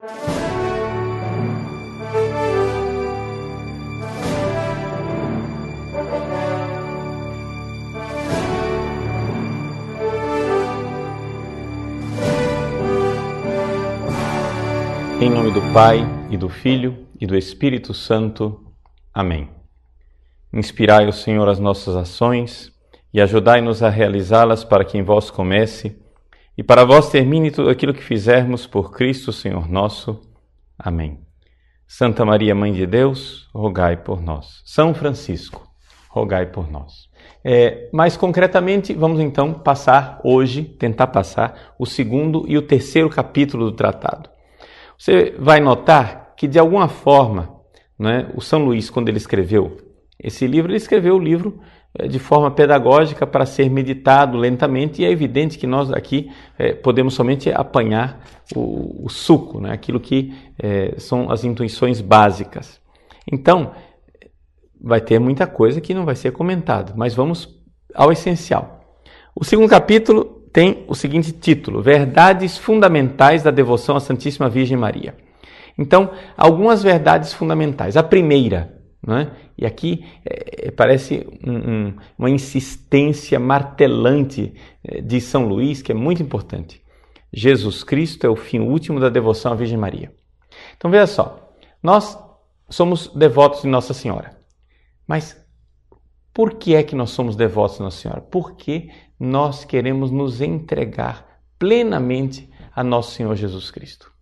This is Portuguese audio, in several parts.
Em nome do Pai e do Filho e do Espírito Santo. Amém. Inspirai o Senhor as nossas ações e ajudai-nos a realizá-las para que em vós comece e para vós termine tudo aquilo que fizermos por Cristo, Senhor nosso. Amém. Santa Maria, Mãe de Deus, rogai por nós. São Francisco, rogai por nós. É, mais concretamente, vamos então passar hoje, tentar passar o segundo e o terceiro capítulo do tratado. Você vai notar que, de alguma forma, né, o São Luís, quando ele escreveu esse livro, ele escreveu o livro de forma pedagógica para ser meditado lentamente, e é evidente que nós aqui é, podemos somente apanhar o, o suco, né, aquilo que é, são as intuições básicas. Então, vai ter muita coisa que não vai ser comentado, mas vamos ao essencial. O segundo capítulo tem o seguinte título: Verdades Fundamentais da Devoção à Santíssima Virgem Maria. Então, algumas verdades fundamentais. A primeira, né? e aqui é, parece um, um, uma insistência martelante é, de São Luís, que é muito importante. Jesus Cristo é o fim último da devoção à Virgem Maria. Então, veja só: nós somos devotos de Nossa Senhora. Mas por que é que nós somos devotos de Nossa Senhora? Porque nós queremos nos entregar plenamente a nosso Senhor Jesus Cristo.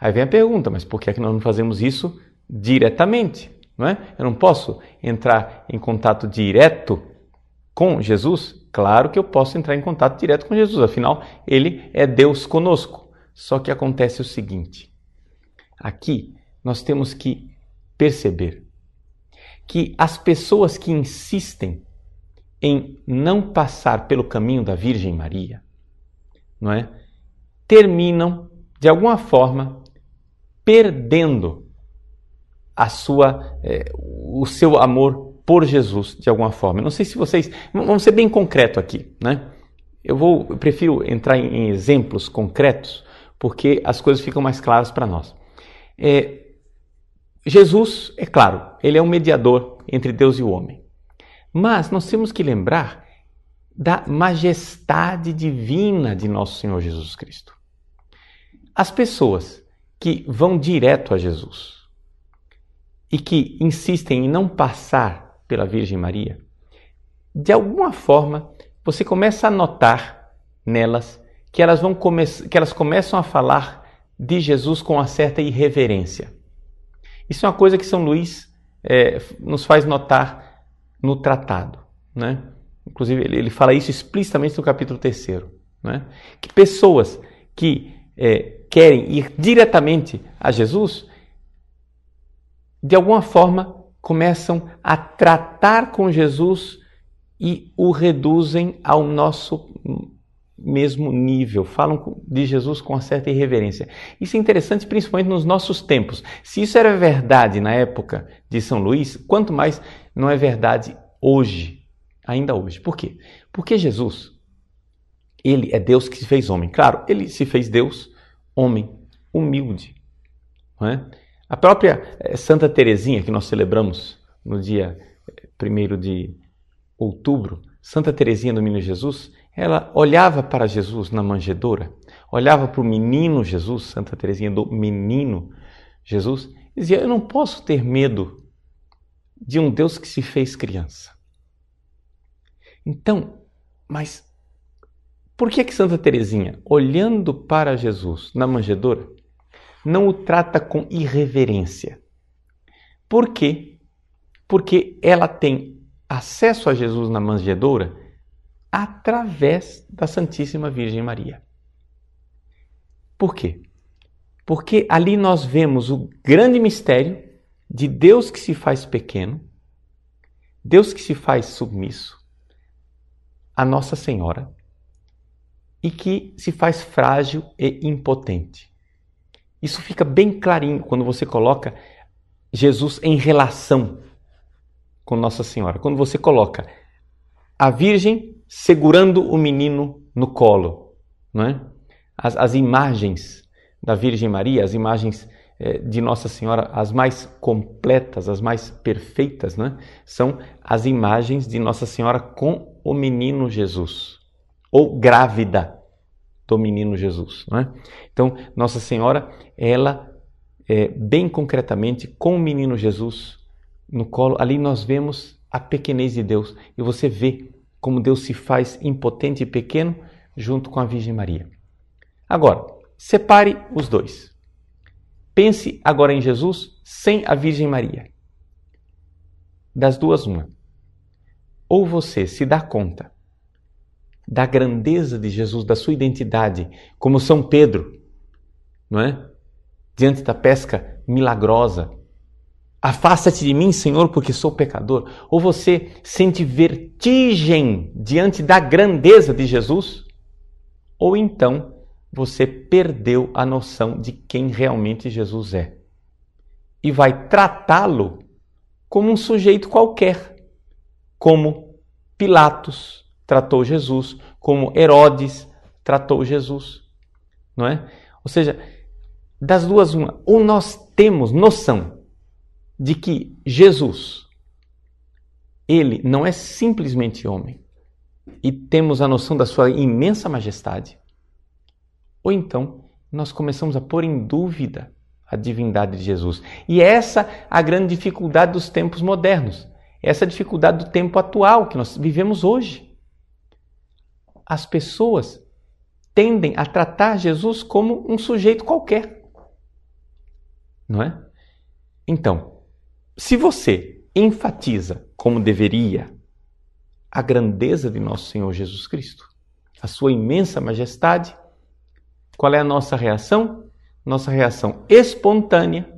Aí vem a pergunta, mas por que é que nós não fazemos isso diretamente? Não é? Eu não posso entrar em contato direto com Jesus? Claro que eu posso entrar em contato direto com Jesus, afinal, ele é Deus conosco. Só que acontece o seguinte: aqui nós temos que perceber que as pessoas que insistem em não passar pelo caminho da Virgem Maria, não é? Terminam de alguma forma perdendo a sua é, o seu amor por Jesus de alguma forma. não sei se vocês vamos ser bem concreto aqui, né? Eu vou eu prefiro entrar em, em exemplos concretos porque as coisas ficam mais claras para nós. É, Jesus, é claro, ele é um mediador entre Deus e o homem. Mas nós temos que lembrar da majestade divina de nosso Senhor Jesus Cristo. As pessoas que vão direto a Jesus e que insistem em não passar pela Virgem Maria, de alguma forma você começa a notar nelas que elas, vão come que elas começam a falar de Jesus com uma certa irreverência. Isso é uma coisa que São Luís é, nos faz notar no tratado. Né? Inclusive, ele, fala isso explicitamente no capítulo 3. Né? Que pessoas que é, querem ir diretamente a Jesus, de alguma forma começam a tratar com Jesus e o reduzem ao nosso mesmo nível, falam de Jesus com uma certa irreverência. Isso é interessante principalmente nos nossos tempos. Se isso era verdade na época de São Luís, quanto mais não é verdade hoje, ainda hoje. Por quê? Porque Jesus, ele é Deus que se fez homem. Claro, ele se fez Deus, homem, humilde. Não é? A própria eh, Santa Teresinha, que nós celebramos no dia 1 eh, de outubro, Santa Teresinha do Menino Jesus, ela olhava para Jesus na manjedoura, olhava para o menino Jesus, Santa Teresinha do Menino Jesus, e dizia: Eu não posso ter medo de um Deus que se fez criança. Então, mas por que que Santa Teresinha, olhando para Jesus na manjedoura, não o trata com irreverência? Por quê? Porque ela tem acesso a Jesus na manjedoura através da Santíssima Virgem Maria. Por quê? Porque ali nós vemos o grande mistério de Deus que se faz pequeno, Deus que se faz submisso a Nossa Senhora e que se faz frágil e impotente. Isso fica bem clarinho quando você coloca Jesus em relação com Nossa Senhora. Quando você coloca a Virgem segurando o menino no colo, não é? as, as imagens da Virgem Maria, as imagens é, de Nossa Senhora, as mais completas, as mais perfeitas, né? são as imagens de Nossa Senhora com o menino Jesus, ou grávida do menino Jesus. Não é? Então, Nossa Senhora, ela, é, bem concretamente, com o menino Jesus no colo, ali nós vemos a pequenez de Deus e você vê como Deus se faz impotente e pequeno junto com a Virgem Maria. Agora, separe os dois. Pense agora em Jesus sem a Virgem Maria. Das duas, uma. Ou você se dá conta da grandeza de Jesus, da sua identidade, como São Pedro, não é? Diante da pesca milagrosa. Afasta-te de mim, Senhor, porque sou pecador. Ou você sente vertigem diante da grandeza de Jesus? Ou então você perdeu a noção de quem realmente Jesus é e vai tratá-lo como um sujeito qualquer, como Pilatos, tratou Jesus, como Herodes tratou Jesus, não é? Ou seja, das duas uma, ou nós temos noção de que Jesus ele não é simplesmente homem e temos a noção da sua imensa majestade, ou então nós começamos a pôr em dúvida a divindade de Jesus. E essa é a grande dificuldade dos tempos modernos. Essa é dificuldade do tempo atual que nós vivemos hoje as pessoas tendem a tratar Jesus como um sujeito qualquer. Não é? Então, se você enfatiza como deveria a grandeza de nosso Senhor Jesus Cristo, a sua imensa majestade, qual é a nossa reação? Nossa reação espontânea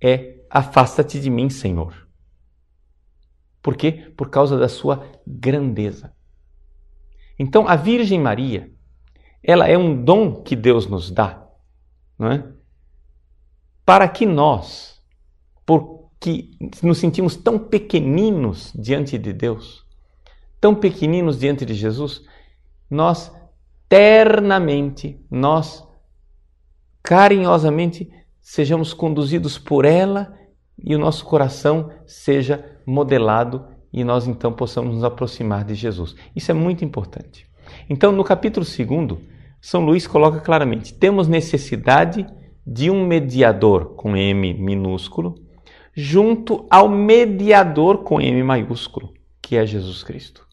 é: afasta-te de mim, Senhor. Por quê? Por causa da sua grandeza. Então, a Virgem Maria, ela é um dom que Deus nos dá, não é? Para que nós, porque nos sentimos tão pequeninos diante de Deus, tão pequeninos diante de Jesus, nós ternamente, nós carinhosamente sejamos conduzidos por ela e o nosso coração seja modelado e nós então possamos nos aproximar de Jesus. Isso é muito importante. Então, no capítulo 2, São Luís coloca claramente: temos necessidade de um mediador com M minúsculo, junto ao mediador com M maiúsculo, que é Jesus Cristo.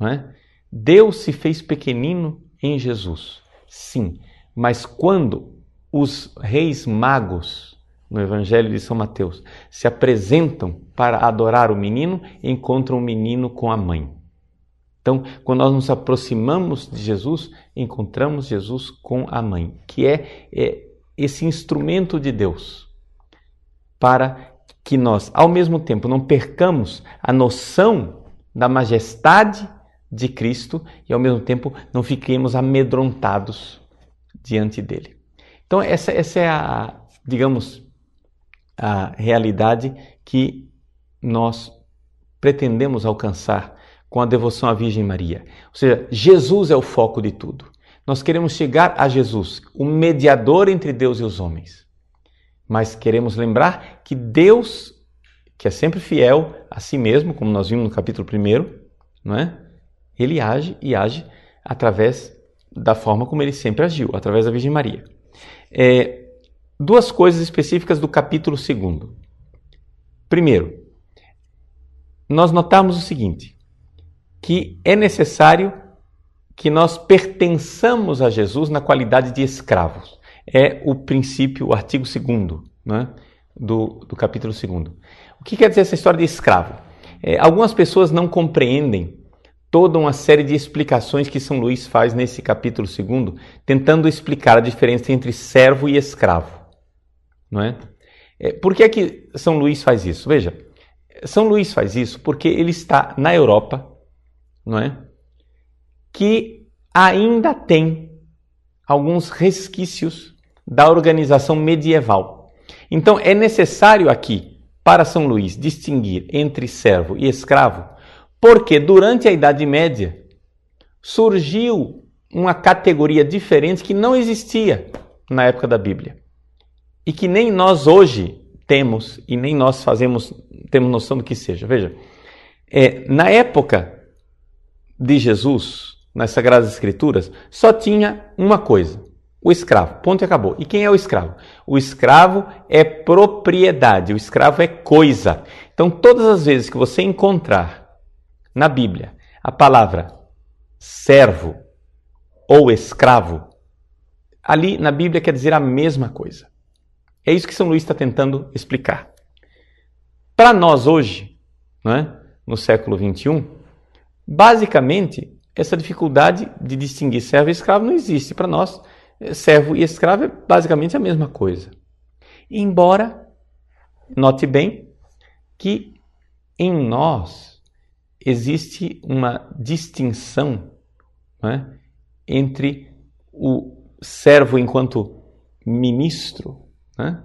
É? Deus se fez pequenino em Jesus, sim, mas quando os reis magos no Evangelho de São Mateus, se apresentam para adorar o menino, encontram o menino com a mãe. Então, quando nós nos aproximamos de Jesus, encontramos Jesus com a mãe, que é, é esse instrumento de Deus para que nós, ao mesmo tempo, não percamos a noção da majestade de Cristo e, ao mesmo tempo, não fiquemos amedrontados diante dele. Então, essa, essa é a, digamos, a realidade que nós pretendemos alcançar com a devoção à Virgem Maria. Ou seja, Jesus é o foco de tudo. Nós queremos chegar a Jesus, o mediador entre Deus e os homens. Mas queremos lembrar que Deus, que é sempre fiel a si mesmo, como nós vimos no capítulo 1, não é? Ele age e age através da forma como ele sempre agiu, através da Virgem Maria. É, duas coisas específicas do capítulo 2. Primeiro, nós notamos o seguinte: que é necessário que nós pertençamos a Jesus na qualidade de escravos. É o princípio, o artigo 2 né, do, do capítulo 2. O que quer dizer essa história de escravo? É, algumas pessoas não compreendem toda uma série de explicações que São Luís faz nesse capítulo 2, tentando explicar a diferença entre servo e escravo não é? é? Por que é que São Luís faz isso? Veja, São Luís faz isso porque ele está na Europa, não é? Que ainda tem alguns resquícios da organização medieval. Então é necessário aqui, para São Luís, distinguir entre servo e escravo, porque durante a Idade Média surgiu uma categoria diferente que não existia na época da Bíblia e que nem nós hoje temos e nem nós fazemos temos noção do que seja. Veja, é, na época de Jesus, nas Sagradas Escrituras, só tinha uma coisa: o escravo. Ponto e acabou. E quem é o escravo? O escravo é propriedade, o escravo é coisa. Então, todas as vezes que você encontrar na Bíblia a palavra servo ou escravo, ali na Bíblia quer dizer a mesma coisa. É isso que São Luís está tentando explicar. Para nós hoje, né, no século XXI, basicamente essa dificuldade de distinguir servo e escravo não existe. Para nós, servo e escravo é basicamente a mesma coisa. Embora, note bem, que em nós existe uma distinção né, entre o servo enquanto ministro né?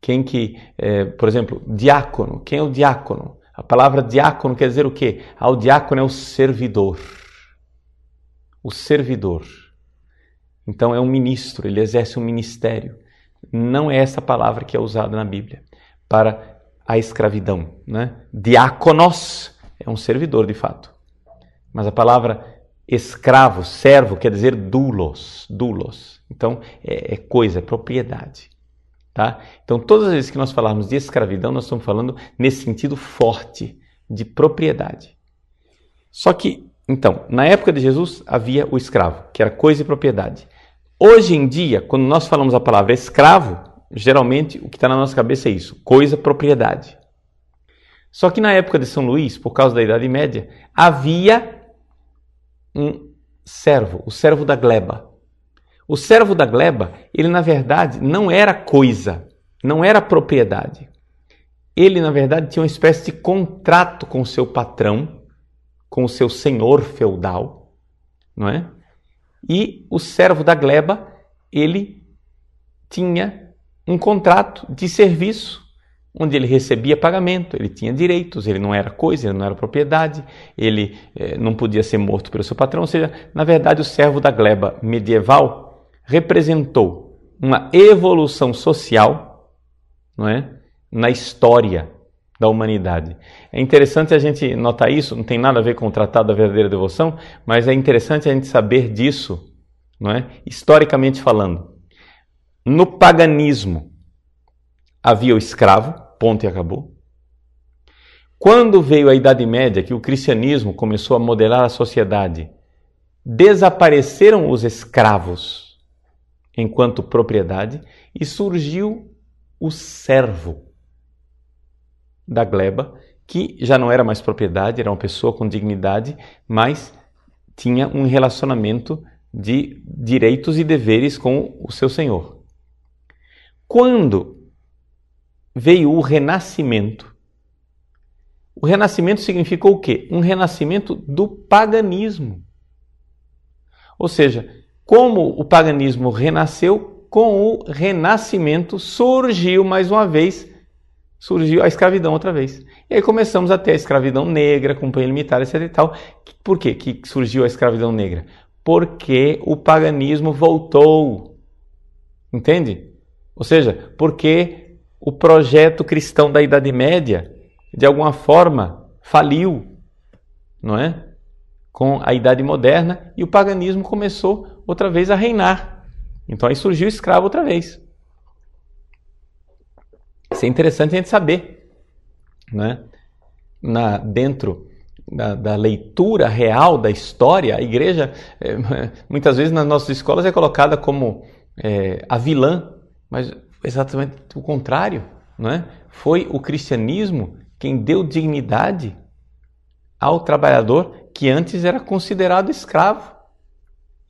Quem que, é, por exemplo, diácono. Quem é o diácono? A palavra diácono quer dizer o quê? Ah, o diácono é o servidor. O servidor. Então é um ministro, ele exerce um ministério. Não é essa palavra que é usada na Bíblia para a escravidão. Né? Diáconos é um servidor de fato. Mas a palavra escravo, servo, quer dizer dulos, dulos. Então, é, é coisa, é propriedade. Tá? Então, todas as vezes que nós falarmos de escravidão, nós estamos falando nesse sentido forte de propriedade. Só que, então, na época de Jesus havia o escravo, que era coisa e propriedade. Hoje em dia, quando nós falamos a palavra escravo, geralmente o que está na nossa cabeça é isso: coisa, propriedade. Só que na época de São Luís, por causa da Idade Média, havia um servo, o servo da gleba. O servo da gleba, ele na verdade não era coisa, não era propriedade. Ele na verdade tinha uma espécie de contrato com o seu patrão, com o seu senhor feudal, não é? E o servo da gleba, ele tinha um contrato de serviço onde ele recebia pagamento, ele tinha direitos, ele não era coisa, ele não era propriedade, ele eh, não podia ser morto pelo seu patrão. Ou seja, na verdade, o servo da gleba medieval representou uma evolução social não é? na história da humanidade. É interessante a gente notar isso, não tem nada a ver com o Tratado da Verdadeira Devoção, mas é interessante a gente saber disso, não é? historicamente falando. No paganismo havia o escravo, ponto e acabou. Quando veio a Idade Média, que o cristianismo começou a modelar a sociedade, desapareceram os escravos enquanto propriedade e surgiu o servo da gleba, que já não era mais propriedade, era uma pessoa com dignidade, mas tinha um relacionamento de direitos e deveres com o seu senhor. Quando veio o renascimento, o renascimento significou o quê? Um renascimento do paganismo. Ou seja, como o paganismo renasceu, com o renascimento surgiu mais uma vez, surgiu a escravidão outra vez. E aí começamos a ter a escravidão negra, companhia limitada, etc e tal. Por quê que surgiu a escravidão negra? Porque o paganismo voltou. Entende? Ou seja, porque o projeto cristão da Idade Média, de alguma forma, faliu, não é? Com a Idade Moderna e o paganismo começou outra vez a reinar. Então aí surgiu o escravo outra vez. Isso é interessante a gente saber. Né? Na, dentro da, da, leitura real da história, a igreja, é, muitas vezes nas nossas escolas, é colocada como é, a vilã, mas exatamente o contrário. Né? Foi o cristianismo quem deu dignidade ao trabalhador que antes era considerado escravo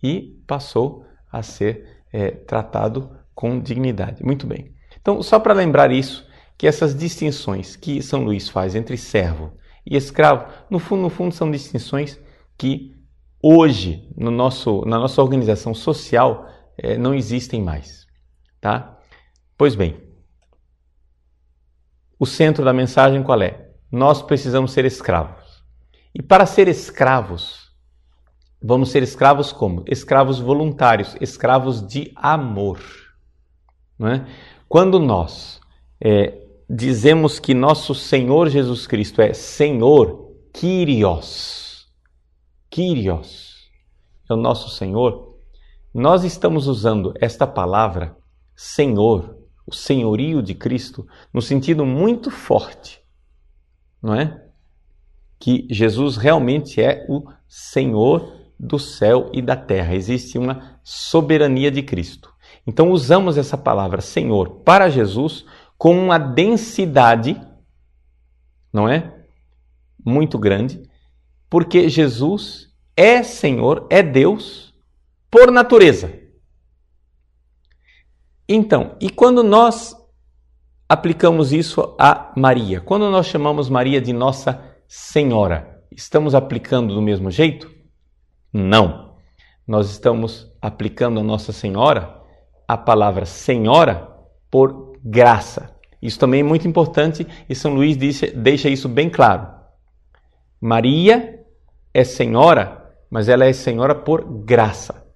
e passou a ser é, tratado com dignidade. Muito bem. Então, só para lembrar isso, que essas distinções que São Luís faz entre servo e escravo, no fundo, no fundo são distinções que hoje, no nosso, na nossa organização social, é, não existem mais. Tá? Pois bem, o centro da mensagem qual é? Nós precisamos ser escravos. E para ser escravos, vamos ser escravos como? Escravos voluntários, escravos de amor. É? Quando nós é, dizemos que nosso Senhor Jesus Cristo é Senhor, Kyrios, Kyrios, é o nosso Senhor, nós estamos usando esta palavra Senhor, o senhorio de Cristo, no sentido muito forte, não é? Que Jesus realmente é o Senhor do céu e da terra. Existe uma soberania de Cristo. Então usamos essa palavra Senhor para Jesus com uma densidade, não é? Muito grande, porque Jesus é Senhor, é Deus por natureza. Então, e quando nós aplicamos isso a Maria? Quando nós chamamos Maria de Nossa Senhora, estamos aplicando do mesmo jeito? Não. Nós estamos aplicando a Nossa Senhora a palavra Senhora por graça. Isso também é muito importante e São Luís deixa isso bem claro. Maria é Senhora, mas ela é Senhora por graça.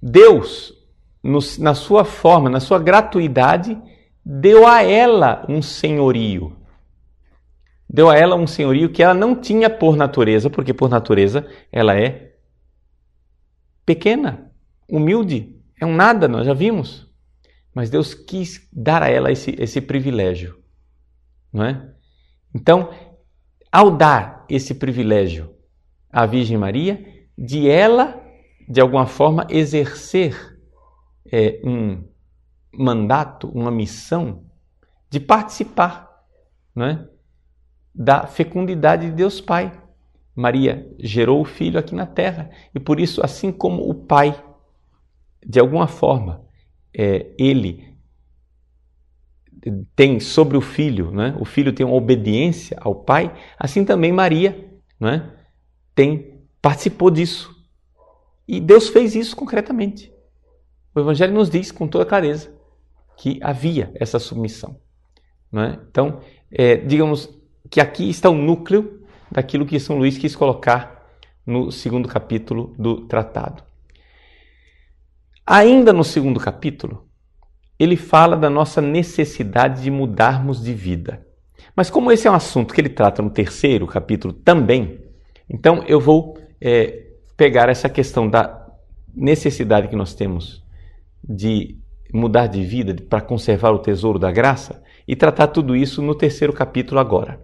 Deus, no, na sua forma, na sua gratuidade, deu a ela um senhorio. Deu a ela um senhorio que ela não tinha por natureza, porque por natureza ela é pequena, humilde, é um nada, nós já vimos. Mas Deus quis dar a ela esse, esse privilégio, não é? Então, ao dar esse privilégio à Virgem Maria, de ela, de alguma forma, exercer é, um mandato, uma missão de participar não é? da fecundidade de Deus Pai. Maria gerou o filho aqui na terra e por isso, assim como o Pai, de alguma forma, é, ele tem sobre o filho, né? o filho tem uma obediência ao pai, assim também Maria né? tem participou disso. E Deus fez isso concretamente. O Evangelho nos diz com toda clareza que havia essa submissão. Né? Então, é, digamos que aqui está o núcleo daquilo que São Luís quis colocar no segundo capítulo do tratado. Ainda no segundo capítulo, ele fala da nossa necessidade de mudarmos de vida. Mas como esse é um assunto que ele trata no terceiro capítulo também, então eu vou é, pegar essa questão da necessidade que nós temos de mudar de vida para conservar o tesouro da graça e tratar tudo isso no terceiro capítulo agora.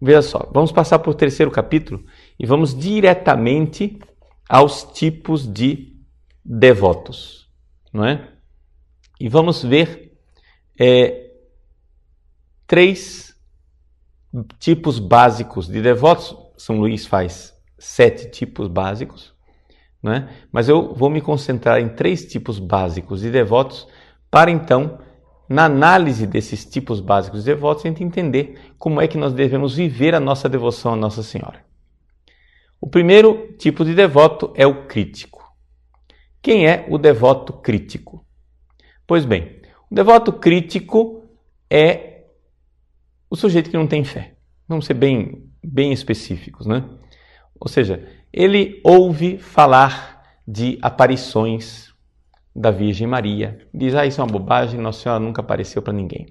Veja só, vamos passar por terceiro capítulo e vamos diretamente aos tipos de devotos, não é? E vamos ver é, três tipos básicos de devotos. São Luís faz sete tipos básicos, não é? Mas eu vou me concentrar em três tipos básicos de devotos para então, na análise desses tipos básicos de devotos, a gente entender como é que nós devemos viver a nossa devoção a Nossa Senhora. O primeiro tipo de devoto é o crítico. Quem é o devoto crítico? Pois bem, o devoto crítico é o sujeito que não tem fé. Vamos ser bem, bem específicos, né? Ou seja, ele ouve falar de aparições da Virgem Maria, diz: Ah, isso é uma bobagem, Nossa Senhora nunca apareceu para ninguém.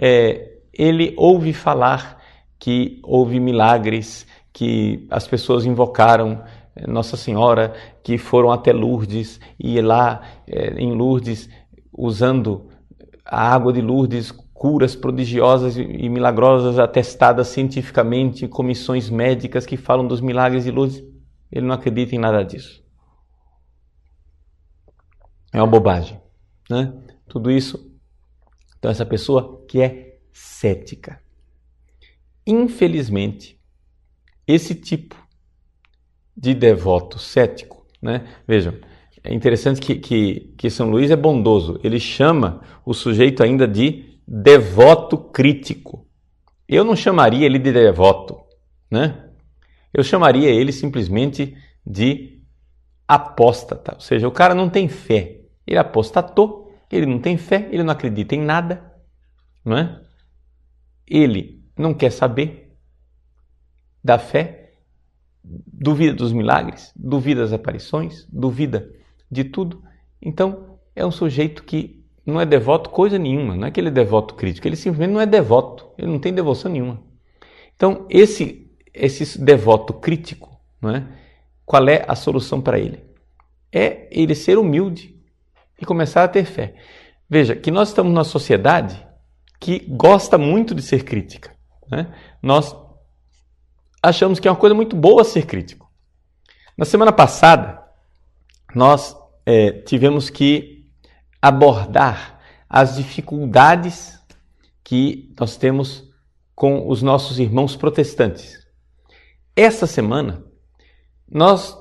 É, ele ouve falar que houve milagres, que as pessoas invocaram nossa Senhora, que foram até Lourdes e lá é, em Lourdes, usando a água de Lourdes, curas prodigiosas e milagrosas atestadas cientificamente, comissões médicas que falam dos milagres de Lourdes. Ele não acredita em nada disso. É uma bobagem, né? Tudo isso. Então essa pessoa que é cética. Infelizmente, esse tipo de devoto cético. Né? Vejam, é interessante que, que, que São Luís é bondoso. Ele chama o sujeito ainda de devoto crítico. Eu não chamaria ele de devoto, né? Eu chamaria ele simplesmente de apóstata. Ou seja, o cara não tem fé. Ele apostatou, ele não tem fé, ele não acredita em nada, não é? Ele não quer saber da fé duvida dos milagres, duvida das aparições, duvida de tudo. Então, é um sujeito que não é devoto coisa nenhuma, não é que ele é devoto crítico, ele simplesmente não é devoto, ele não tem devoção nenhuma. Então, esse, esse devoto crítico, não é? qual é a solução para ele? É ele ser humilde e começar a ter fé. Veja que nós estamos numa sociedade que gosta muito de ser crítica. Né? Nós achamos que é uma coisa muito boa ser crítico. Na semana passada, nós é, tivemos que abordar as dificuldades que nós temos com os nossos irmãos protestantes. Essa semana, nós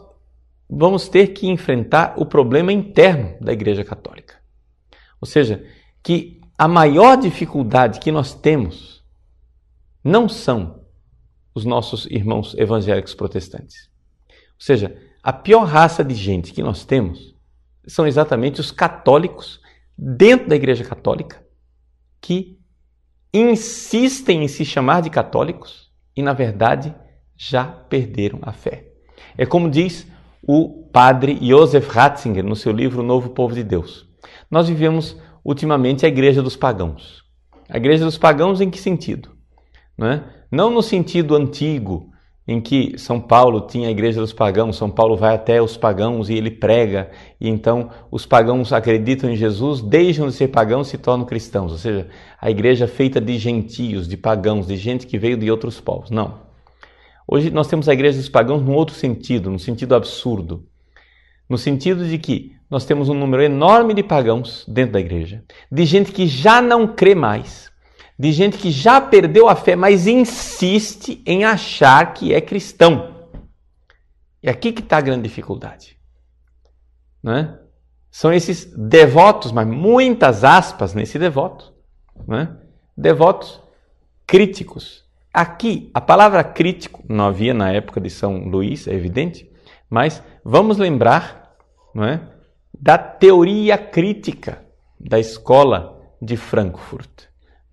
vamos ter que enfrentar o problema interno da Igreja Católica. Ou seja, que a maior dificuldade que nós temos não são os nossos irmãos evangélicos protestantes. Ou seja, a pior raça de gente que nós temos são exatamente os católicos dentro da Igreja Católica que insistem em se chamar de católicos e, na verdade, já perderam a fé. É como diz o padre Josef Ratzinger no seu livro Novo Povo de Deus. Nós vivemos ultimamente a Igreja dos Pagãos. A Igreja dos Pagãos em que sentido? Não, é? Não no sentido antigo, em que São Paulo tinha a igreja dos pagãos, São Paulo vai até os pagãos e ele prega, e então os pagãos acreditam em Jesus, deixam de ser pagãos e se tornam cristãos, ou seja, a igreja feita de gentios, de pagãos, de gente que veio de outros povos. Não. Hoje nós temos a igreja dos pagãos num outro sentido, no sentido absurdo. No sentido de que nós temos um número enorme de pagãos dentro da igreja, de gente que já não crê mais, de gente que já perdeu a fé, mas insiste em achar que é cristão. E aqui que está a grande dificuldade. Não é? São esses devotos, mas muitas aspas nesse devoto. Não é? Devotos críticos. Aqui, a palavra crítico não havia na época de São Luís, é evidente, mas vamos lembrar não é, da teoria crítica da escola de Frankfurt.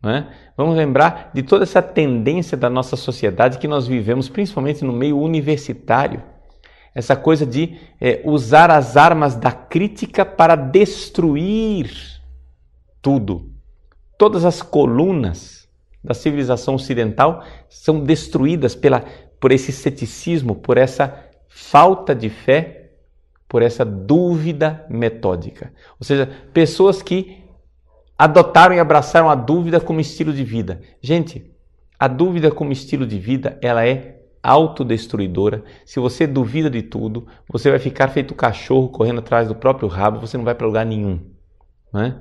É? Vamos lembrar de toda essa tendência da nossa sociedade que nós vivemos, principalmente no meio universitário. Essa coisa de é, usar as armas da crítica para destruir tudo. Todas as colunas da civilização ocidental são destruídas pela, por esse ceticismo, por essa falta de fé, por essa dúvida metódica. Ou seja, pessoas que adotaram e abraçaram a dúvida como estilo de vida. Gente, a dúvida como estilo de vida, ela é autodestruidora. Se você duvida de tudo, você vai ficar feito cachorro correndo atrás do próprio rabo, você não vai para lugar nenhum. Né?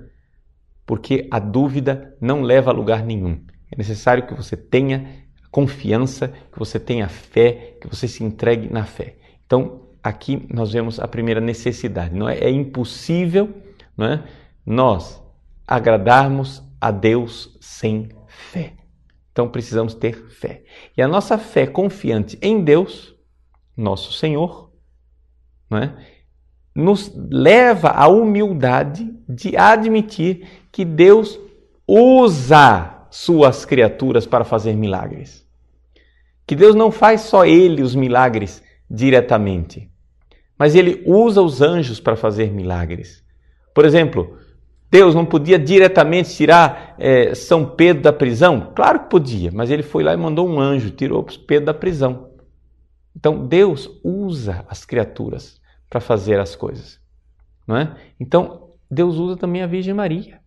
Porque a dúvida não leva a lugar nenhum. É necessário que você tenha confiança, que você tenha fé, que você se entregue na fé. Então, aqui nós vemos a primeira necessidade. Não é, é impossível não é? nós agradarmos a Deus sem fé. Então precisamos ter fé. E a nossa fé confiante em Deus, nosso Senhor, é, nos leva à humildade de admitir que Deus usa suas criaturas para fazer milagres. Que Deus não faz só ele os milagres diretamente, mas ele usa os anjos para fazer milagres. Por exemplo, Deus não podia diretamente tirar é, São Pedro da prisão? Claro que podia, mas ele foi lá e mandou um anjo, tirou Pedro da prisão. Então Deus usa as criaturas para fazer as coisas, não é? Então Deus usa também a Virgem Maria.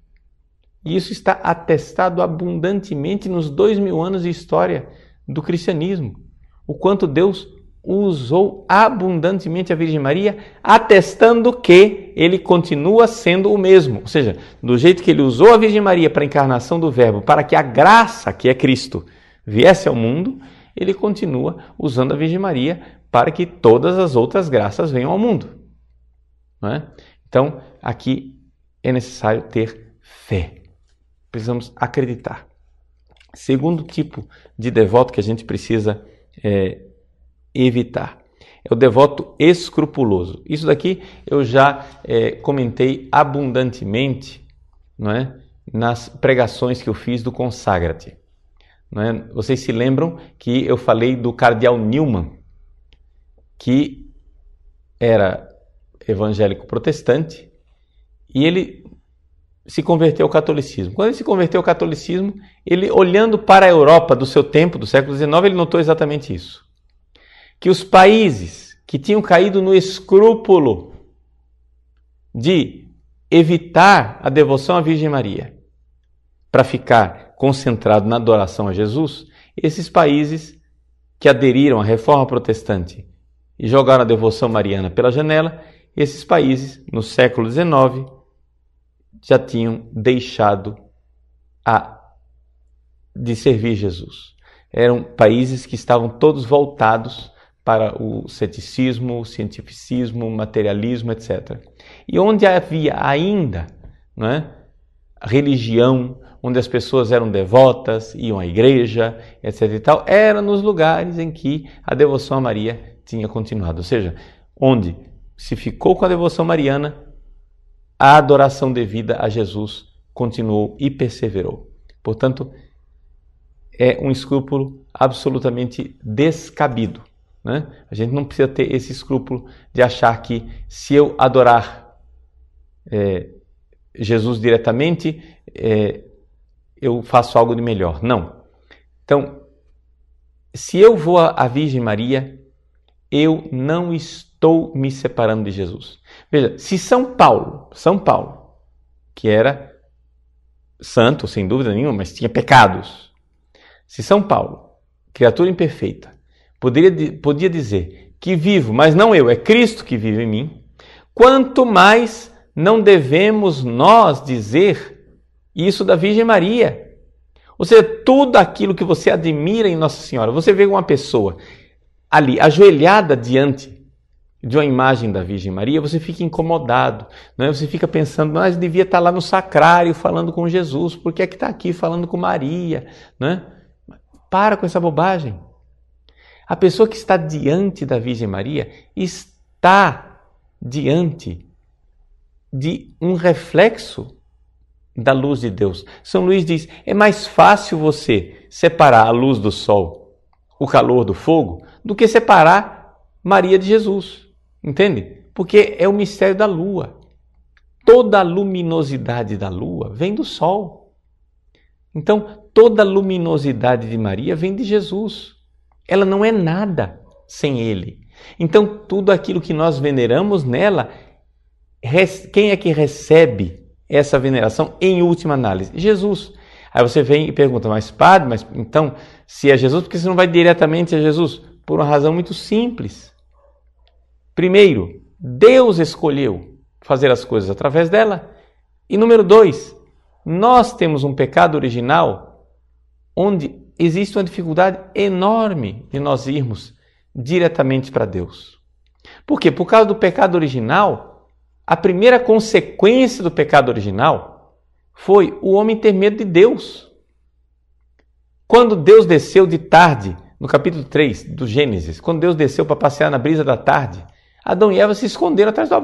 E isso está atestado abundantemente nos dois mil anos de história do cristianismo. O quanto Deus usou abundantemente a Virgem Maria, atestando que ele continua sendo o mesmo. Ou seja, do jeito que ele usou a Virgem Maria para a encarnação do Verbo, para que a graça, que é Cristo, viesse ao mundo, ele continua usando a Virgem Maria para que todas as outras graças venham ao mundo. É? Então, aqui é necessário ter fé. Precisamos acreditar. Segundo tipo de devoto que a gente precisa é, evitar. É o devoto escrupuloso. Isso daqui eu já é, comentei abundantemente não é? nas pregações que eu fiz do Consagra-te. É? Vocês se lembram que eu falei do cardeal Newman, que era evangélico protestante e ele se converteu ao catolicismo. Quando ele se converteu ao catolicismo, ele olhando para a Europa do seu tempo, do século XIX, ele notou exatamente isso. Que os países que tinham caído no escrúpulo de evitar a devoção à Virgem Maria para ficar concentrado na adoração a Jesus, esses países que aderiram à reforma protestante e jogaram a devoção mariana pela janela, esses países, no século XIX, já tinham deixado a, de servir Jesus. Eram países que estavam todos voltados para o ceticismo, o cientificismo, o materialismo, etc. E onde havia ainda não é, religião, onde as pessoas eram devotas, iam à igreja, etc. e tal, era nos lugares em que a devoção a Maria tinha continuado. Ou seja, onde se ficou com a devoção mariana, a adoração devida a Jesus continuou e perseverou. Portanto, é um escrúpulo absolutamente descabido. Né? A gente não precisa ter esse escrúpulo de achar que se eu adorar é, Jesus diretamente, é, eu faço algo de melhor. Não. Então, se eu vou à Virgem Maria, eu não estou me separando de Jesus. Veja, se São Paulo, São Paulo, que era santo, sem dúvida nenhuma, mas tinha pecados. Se São Paulo, criatura imperfeita, poderia, podia dizer que vivo, mas não eu, é Cristo que vive em mim, quanto mais não devemos nós dizer isso da Virgem Maria. Ou seja, tudo aquilo que você admira em Nossa Senhora, você vê uma pessoa ali ajoelhada diante de uma imagem da Virgem Maria, você fica incomodado, não é? Você fica pensando, mas devia estar lá no sacrário falando com Jesus, por que é que está aqui falando com Maria, não é? Para com essa bobagem. A pessoa que está diante da Virgem Maria está diante de um reflexo da luz de Deus. São Luís diz: é mais fácil você separar a luz do sol, o calor do fogo, do que separar Maria de Jesus. Entende? Porque é o mistério da lua. Toda a luminosidade da lua vem do sol. Então, toda a luminosidade de Maria vem de Jesus. Ela não é nada sem ele. Então, tudo aquilo que nós veneramos nela, quem é que recebe essa veneração em última análise? Jesus. Aí você vem e pergunta, mas padre, mas então, se é Jesus, por que você não vai diretamente a Jesus? Por uma razão muito simples. Primeiro, Deus escolheu fazer as coisas através dela. E número dois, nós temos um pecado original onde existe uma dificuldade enorme de nós irmos diretamente para Deus. Por quê? Por causa do pecado original, a primeira consequência do pecado original foi o homem ter medo de Deus. Quando Deus desceu de tarde, no capítulo 3 do Gênesis, quando Deus desceu para passear na brisa da tarde, Adão e Eva se esconderam atrás do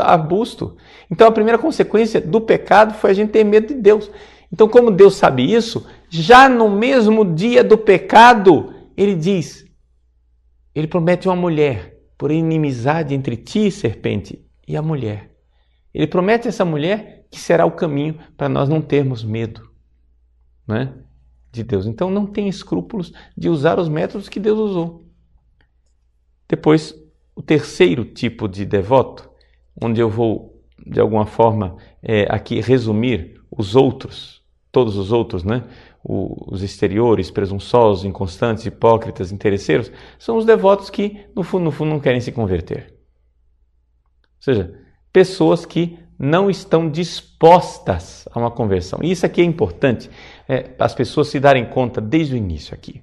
arbusto. Então a primeira consequência do pecado foi a gente ter medo de Deus. Então, como Deus sabe isso, já no mesmo dia do pecado, ele diz: ele promete uma mulher, por inimizade entre ti, serpente, e a mulher. Ele promete essa mulher que será o caminho para nós não termos medo né, de Deus. Então, não tem escrúpulos de usar os métodos que Deus usou. Depois, o terceiro tipo de devoto, onde eu vou, de alguma forma, é, aqui resumir os outros, todos os outros, né? os exteriores, presunçosos, inconstantes, hipócritas, interesseiros, são os devotos que, no fundo, no fundo, não querem se converter. Ou seja, pessoas que não estão dispostas a uma conversão. E isso aqui é importante, é, as pessoas se darem conta desde o início aqui.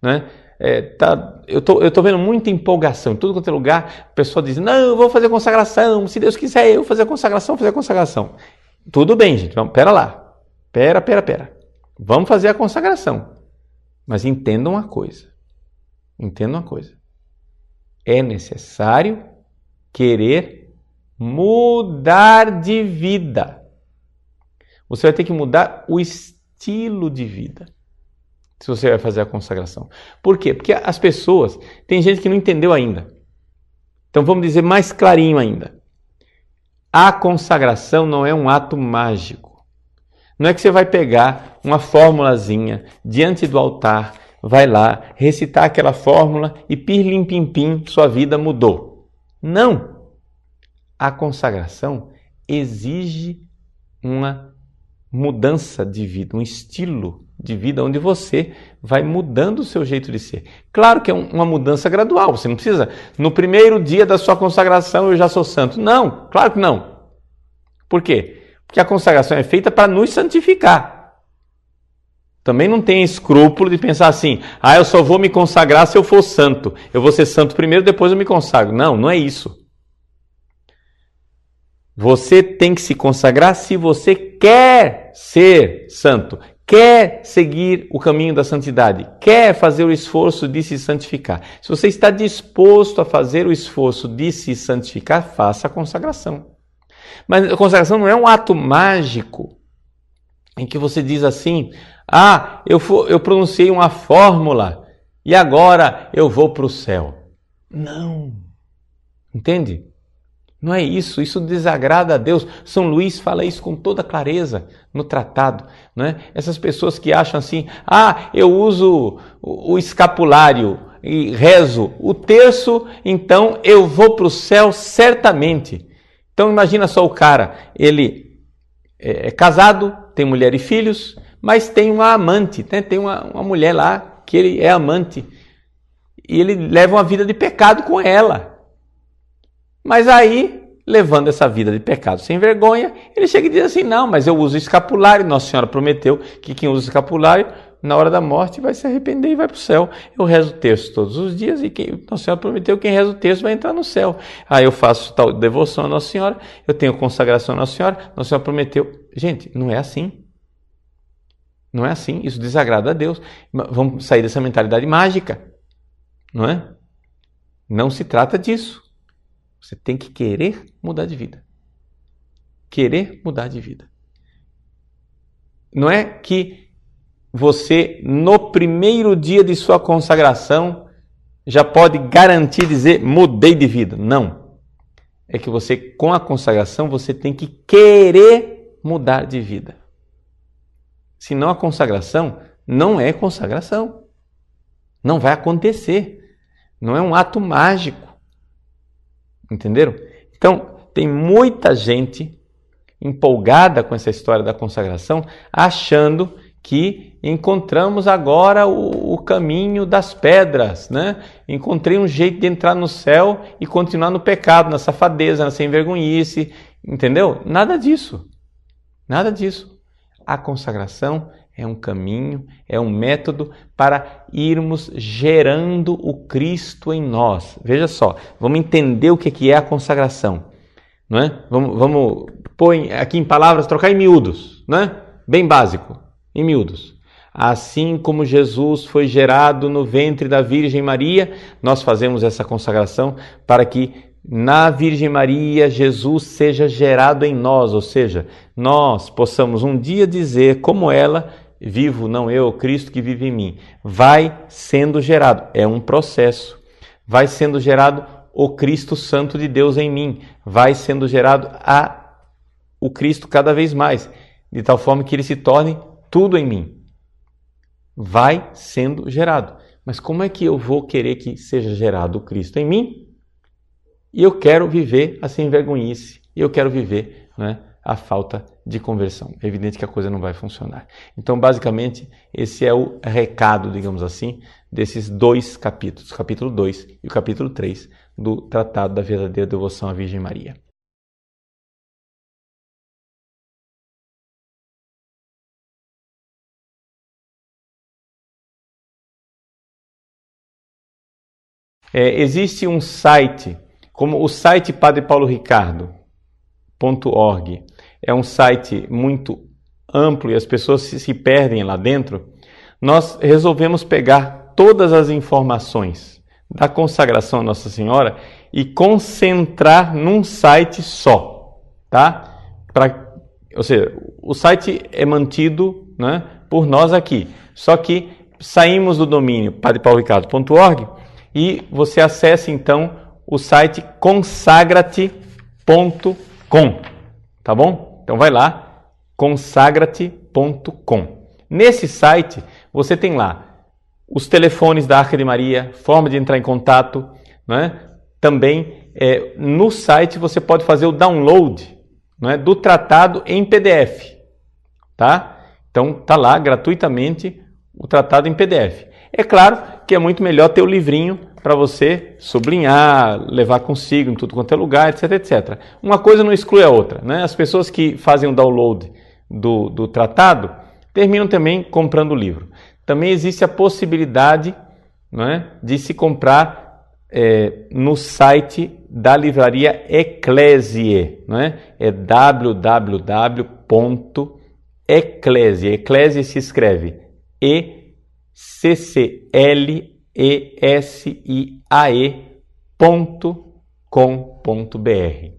Né? É, tá, eu tô, eu tô vendo muita empolgação em tudo quanto é lugar. A pessoa diz: Não, eu vou fazer consagração. Se Deus quiser, eu fazer consagração, fazer consagração. Tudo bem, gente. Vamos, pera lá. Pera, pera, pera. Vamos fazer a consagração. Mas entendam uma coisa. Entendam uma coisa. É necessário querer mudar de vida. Você vai ter que mudar o estilo de vida se você vai fazer a consagração. Por quê? Porque as pessoas, tem gente que não entendeu ainda. Então vamos dizer mais clarinho ainda. A consagração não é um ato mágico. Não é que você vai pegar uma formulazinha diante do altar, vai lá, recitar aquela fórmula e pirlim pim pim, sua vida mudou. Não. A consagração exige uma mudança de vida, um estilo de vida onde você vai mudando o seu jeito de ser. Claro que é uma mudança gradual, você não precisa, no primeiro dia da sua consagração eu já sou santo. Não, claro que não. Por quê? Porque a consagração é feita para nos santificar. Também não tem escrúpulo de pensar assim: ah, eu só vou me consagrar se eu for santo. Eu vou ser santo primeiro, depois eu me consagro. Não, não é isso. Você tem que se consagrar se você quer ser santo, quer seguir o caminho da santidade, quer fazer o esforço de se santificar. Se você está disposto a fazer o esforço de se santificar, faça a consagração. Mas a consagração não é um ato mágico em que você diz assim: ah, eu, for, eu pronunciei uma fórmula e agora eu vou para o céu. Não. Entende? Não é isso, isso desagrada a Deus. São Luís fala isso com toda clareza no tratado. Não é? Essas pessoas que acham assim, ah, eu uso o escapulário e rezo o terço, então eu vou para o céu certamente. Então imagina só o cara, ele é, é casado, tem mulher e filhos, mas tem uma amante, né? tem uma, uma mulher lá que ele é amante. E ele leva uma vida de pecado com ela. Mas aí, levando essa vida de pecado sem vergonha, ele chega e diz assim: Não, mas eu uso escapulário. Nossa Senhora prometeu que quem usa escapulário, na hora da morte, vai se arrepender e vai para o céu. Eu rezo o texto todos os dias e quem, Nossa Senhora prometeu que quem reza o texto vai entrar no céu. Aí eu faço tal devoção a Nossa Senhora, eu tenho consagração a Nossa Senhora, Nossa Senhora prometeu. Gente, não é assim. Não é assim. Isso desagrada a Deus. Vamos sair dessa mentalidade mágica. Não é? Não se trata disso. Você tem que querer mudar de vida. Querer mudar de vida. Não é que você, no primeiro dia de sua consagração, já pode garantir dizer mudei de vida. Não. É que você, com a consagração, você tem que querer mudar de vida. Senão a consagração não é consagração. Não vai acontecer. Não é um ato mágico. Entenderam? Então, tem muita gente empolgada com essa história da consagração, achando que encontramos agora o, o, caminho das pedras, né? Encontrei um jeito de entrar no céu e continuar no pecado, na safadeza, na sem vergonhice, entendeu? Nada disso. Nada disso. A consagração é um caminho, é um método para irmos gerando o Cristo em nós. Veja só, vamos entender o que é a consagração. Não é? Vamos, vamos pôr aqui em palavras, trocar em miúdos, né? bem básico, em miúdos. Assim como Jesus foi gerado no ventre da Virgem Maria, nós fazemos essa consagração para que na Virgem Maria Jesus seja gerado em nós, ou seja, nós possamos um dia dizer, como ela, vivo não eu, Cristo que vive em mim, vai sendo gerado. É um processo. Vai sendo gerado o Cristo Santo de Deus em mim. Vai sendo gerado a o Cristo cada vez mais, de tal forma que ele se torne tudo em mim. Vai sendo gerado. Mas como é que eu vou querer que seja gerado o Cristo em mim? E eu quero viver assim vergonhice. E eu quero viver né, a falta de conversão. É evidente que a coisa não vai funcionar. Então, basicamente, esse é o recado, digamos assim, desses dois capítulos, o capítulo 2 e o capítulo 3 do Tratado da Verdadeira Devoção à Virgem Maria. É, existe um site, como o site Padre Paulo Ricardo.org, é um site muito amplo e as pessoas se, se perdem lá dentro, nós resolvemos pegar todas as informações da consagração a Nossa Senhora e concentrar num site só, tá? Pra, ou seja, o site é mantido né, por nós aqui, só que saímos do domínio padrepaulricardo.org e você acessa então o site consagrate.com, tá bom? Então vai lá, consagrate.com. Nesse site você tem lá os telefones da Arca de Maria, forma de entrar em contato, né? Também é, no site você pode fazer o download né, do tratado em PDF, tá? Então tá lá gratuitamente o tratado em PDF. É claro que é muito melhor ter o livrinho para você sublinhar, levar consigo em tudo quanto é lugar, etc, etc. Uma coisa não exclui a outra. Né? As pessoas que fazem o download do, do tratado terminam também comprando o livro. Também existe a possibilidade né, de se comprar é, no site da livraria Ecclesie, né? é www.ecclesie. Ecclesie se escreve E C C L E S I A E ponto com ponto br,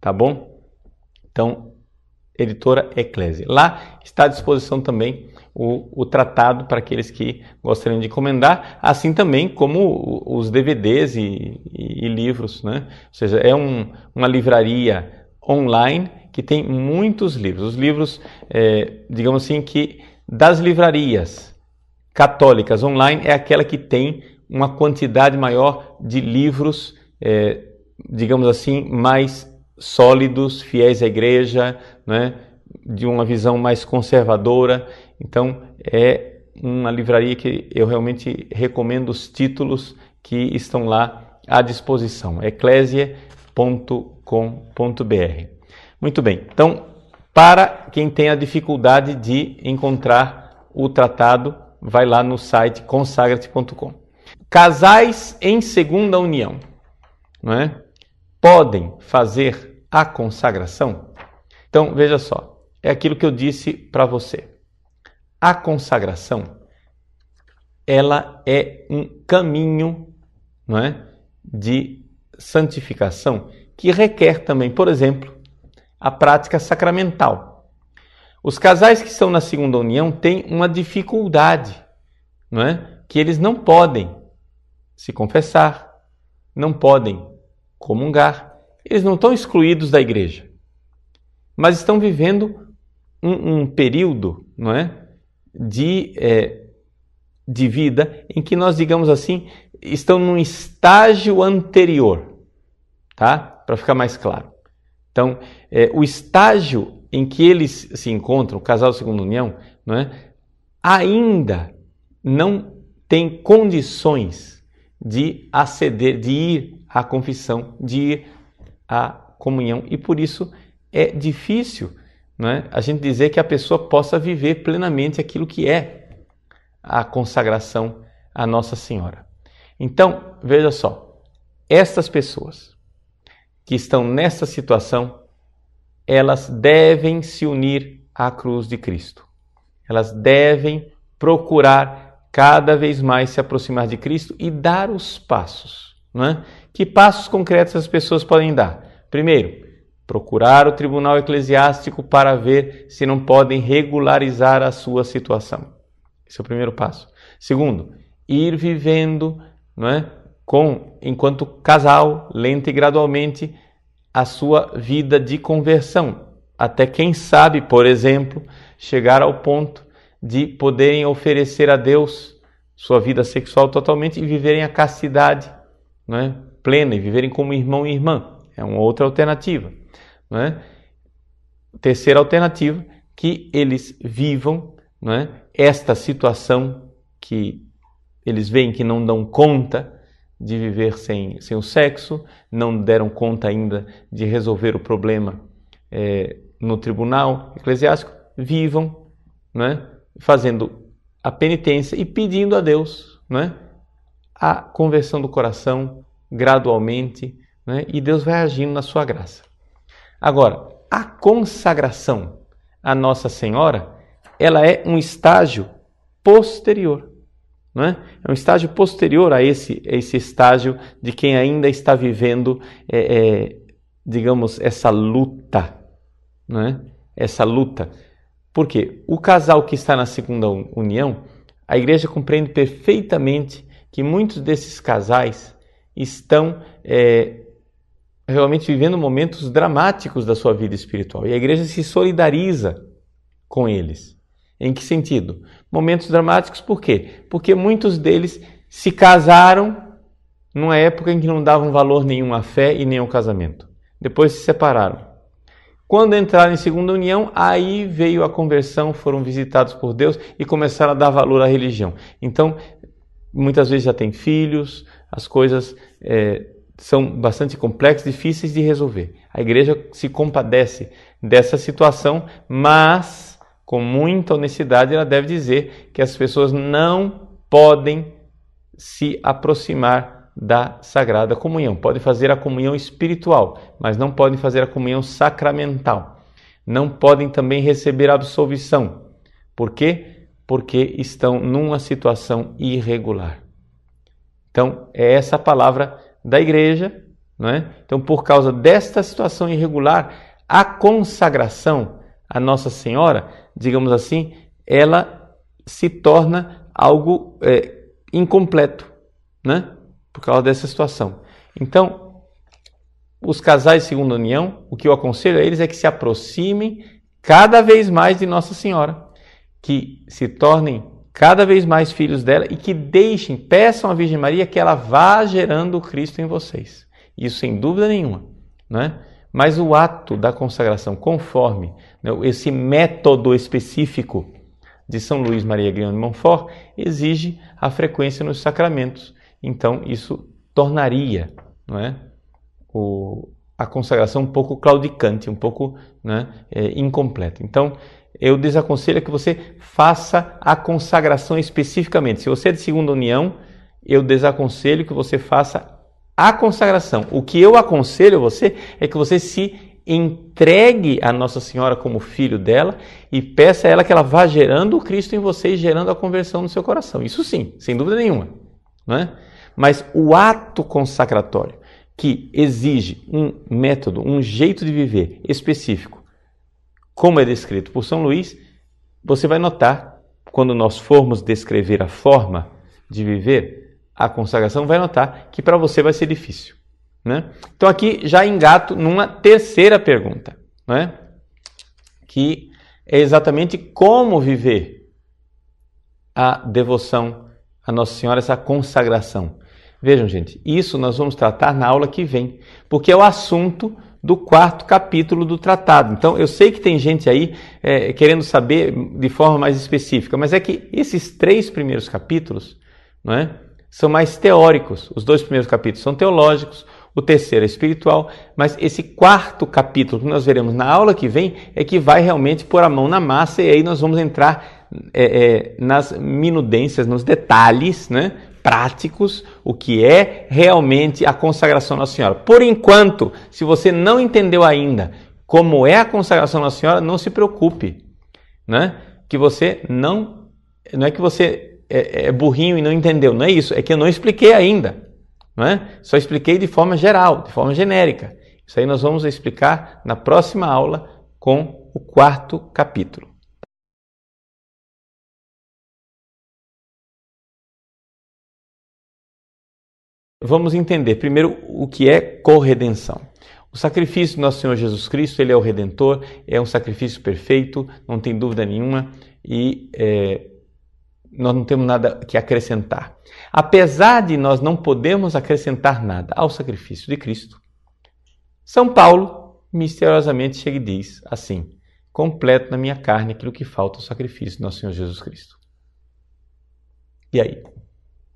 tá bom? Então, editora Eclésia. Lá está à disposição também o, o, tratado para aqueles que gostariam de encomendar, assim também como os DVDs e, e, e livros, né? Ou seja, é um, uma livraria online que tem muitos livros. Os livros, é, digamos assim, que das livrarias católicas online é aquela que tem uma quantidade maior de livros, é, digamos assim, mais sólidos, fiéis à igreja, né? de uma visão mais conservadora. Então, é uma livraria que eu realmente recomendo os títulos que estão lá à disposição. eclésia.com.br. Muito bem. Então, para quem tem a dificuldade de encontrar o tratado vai lá no site consagrate.com. Casais em segunda união, não é? Podem fazer a consagração? Então, veja só, é aquilo que eu disse para você. A consagração ela é um caminho, não é, de santificação que requer também, por exemplo, a prática sacramental. Os casais que estão na segunda união têm uma dificuldade, não é? Que eles não podem se confessar, não podem comungar, eles não estão excluídos da igreja, mas estão vivendo um, um período, não é? De, é, de vida em que nós, digamos assim, estão num estágio anterior, tá? Para ficar mais claro. Então, é, o estágio em que eles se encontram, o casal de segunda união, não é? ainda não tem condições de aceder, de ir à confissão, de ir à comunhão. E por isso é difícil não é? a gente dizer que a pessoa possa viver plenamente aquilo que é a consagração à Nossa Senhora. Então, veja só, estas pessoas que estão nessa situação elas devem se unir à cruz de Cristo. Elas devem procurar cada vez mais se aproximar de Cristo e dar os passos. Não é? Que passos concretos as pessoas podem dar? Primeiro, procurar o tribunal eclesiástico para ver se não podem regularizar a sua situação. Esse é o primeiro passo. Segundo, ir vivendo, não é, com enquanto casal, lenta e gradualmente a sua vida de conversão, até quem sabe, por exemplo, chegar ao ponto de poderem oferecer a Deus sua vida sexual totalmente e viverem a castidade não é? plena e viverem como irmão e irmã. É uma outra alternativa. Não é? Terceira alternativa, que eles vivam não é? esta situação que eles veem que não dão conta de viver sem, sem o sexo, não deram conta ainda de resolver o problema é, no tribunal eclesiástico, vivam né, fazendo a penitência e pedindo a Deus né, a conversão do coração gradualmente, né, e Deus vai agindo na sua graça. Agora, a consagração à Nossa Senhora, ela é um estágio posterior. É? é um estágio posterior a esse, esse estágio de quem ainda está vivendo, é, é, digamos, essa luta. Não é? Essa luta. Porque o casal que está na segunda união, a igreja compreende perfeitamente que muitos desses casais estão é, realmente vivendo momentos dramáticos da sua vida espiritual. E a igreja se solidariza com eles. Em que sentido? Momentos dramáticos por quê? Porque muitos deles se casaram numa época em que não davam valor nenhum à fé e nem ao casamento. Depois se separaram. Quando entraram em segunda união, aí veio a conversão, foram visitados por Deus e começaram a dar valor à religião. Então, muitas vezes já tem filhos, as coisas é, são bastante complexas, difíceis de resolver. A igreja se compadece dessa situação, mas com muita honestidade ela deve dizer que as pessoas não podem se aproximar da Sagrada Comunhão. Podem fazer a comunhão espiritual, mas não podem fazer a comunhão sacramental. Não podem também receber absolvição. Por quê? Porque estão numa situação irregular. Então, é essa a palavra da igreja. Não é? Então, por causa desta situação irregular, a consagração a Nossa Senhora, digamos assim, ela se torna algo é, incompleto. Né? por causa dessa situação. Então, os casais de segunda união, o que eu aconselho a eles é que se aproximem cada vez mais de Nossa Senhora, que se tornem cada vez mais filhos dela e que deixem, peçam à Virgem Maria que ela vá gerando o Cristo em vocês. Isso sem dúvida nenhuma, né? Mas o ato da consagração, conforme né, esse método específico de São Luís Maria Guilherme de Montfort, exige a frequência nos sacramentos então isso tornaria não é, o, a consagração um pouco claudicante, um pouco né, é, incompleta. Então eu desaconselho que você faça a consagração especificamente. Se você é de segunda união, eu desaconselho que você faça a consagração. O que eu aconselho a você é que você se entregue a Nossa Senhora como filho dela e peça a ela que ela vá gerando o Cristo em você e gerando a conversão no seu coração. Isso sim, sem dúvida nenhuma. Não é? Mas o ato consacratório, que exige um método, um jeito de viver específico, como é descrito por São Luís, você vai notar, quando nós formos descrever a forma de viver a consagração, vai notar que para você vai ser difícil. Né? Então aqui já engato numa terceira pergunta, né? que é exatamente como viver a devoção a Nossa Senhora, essa consagração. Vejam, gente, isso nós vamos tratar na aula que vem, porque é o assunto do quarto capítulo do tratado. Então, eu sei que tem gente aí é, querendo saber de forma mais específica, mas é que esses três primeiros capítulos não é, são mais teóricos. Os dois primeiros capítulos são teológicos, o terceiro é espiritual, mas esse quarto capítulo que nós veremos na aula que vem é que vai realmente pôr a mão na massa e aí nós vamos entrar é, é, nas minudências, nos detalhes, né? práticos o que é realmente a consagração Nossa Senhora. Por enquanto, se você não entendeu ainda como é a consagração Nossa Senhora, não se preocupe, né? Que você não não é que você é, é burrinho e não entendeu, não é isso, é que eu não expliquei ainda, não é? Só expliquei de forma geral, de forma genérica. Isso aí nós vamos explicar na próxima aula com o quarto capítulo. Vamos entender primeiro o que é corredenção. O sacrifício do nosso Senhor Jesus Cristo, ele é o Redentor, é um sacrifício perfeito, não tem dúvida nenhuma, e é, nós não temos nada que acrescentar. Apesar de nós não podermos acrescentar nada ao sacrifício de Cristo, São Paulo misteriosamente chega e diz assim: completo na minha carne aquilo que falta ao sacrifício do nosso Senhor Jesus Cristo. E aí?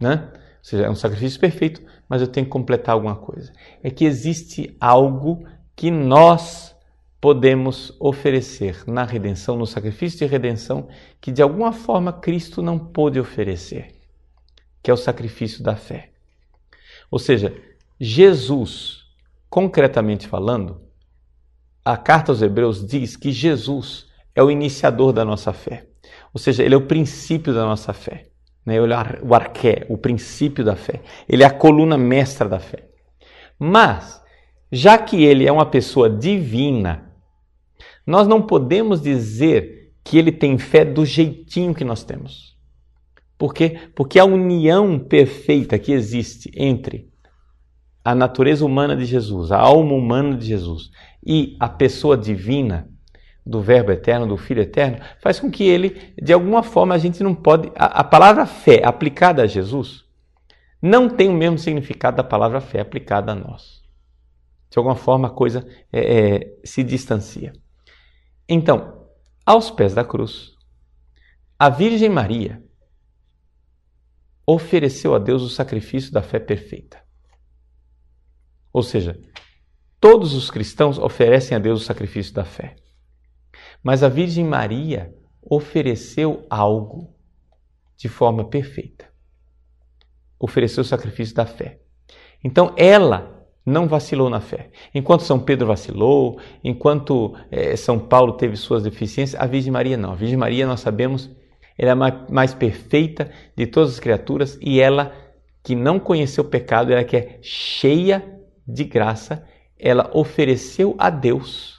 Né? Ou seja, é um sacrifício perfeito, mas eu tenho que completar alguma coisa. É que existe algo que nós podemos oferecer na redenção, no sacrifício de redenção, que de alguma forma Cristo não pôde oferecer, que é o sacrifício da fé. Ou seja, Jesus, concretamente falando, a carta aos Hebreus diz que Jesus é o iniciador da nossa fé. Ou seja, ele é o princípio da nossa fé né? o arqué, o princípio da fé. Ele é a coluna mestra da fé. Mas, já que ele é uma pessoa divina, nós não podemos dizer que ele tem fé do jeitinho que nós temos. Por quê? Porque a união perfeita que existe entre a natureza humana de Jesus, a alma humana de Jesus e a pessoa divina do Verbo eterno, do Filho eterno, faz com que ele, de alguma forma, a gente não pode. A, a palavra fé aplicada a Jesus não tem o mesmo significado da palavra fé aplicada a nós. De alguma forma, a coisa é, é, se distancia. Então, aos pés da cruz, a Virgem Maria ofereceu a Deus o sacrifício da fé perfeita. Ou seja, todos os cristãos oferecem a Deus o sacrifício da fé. Mas a Virgem Maria ofereceu algo de forma perfeita. Ofereceu o sacrifício da fé. Então ela não vacilou na fé. Enquanto São Pedro vacilou, enquanto é, São Paulo teve suas deficiências, a Virgem Maria não. A Virgem Maria, nós sabemos, ela é a mais, perfeita de todas as criaturas e ela que não conheceu o pecado, ela que é cheia de graça, ela ofereceu a Deus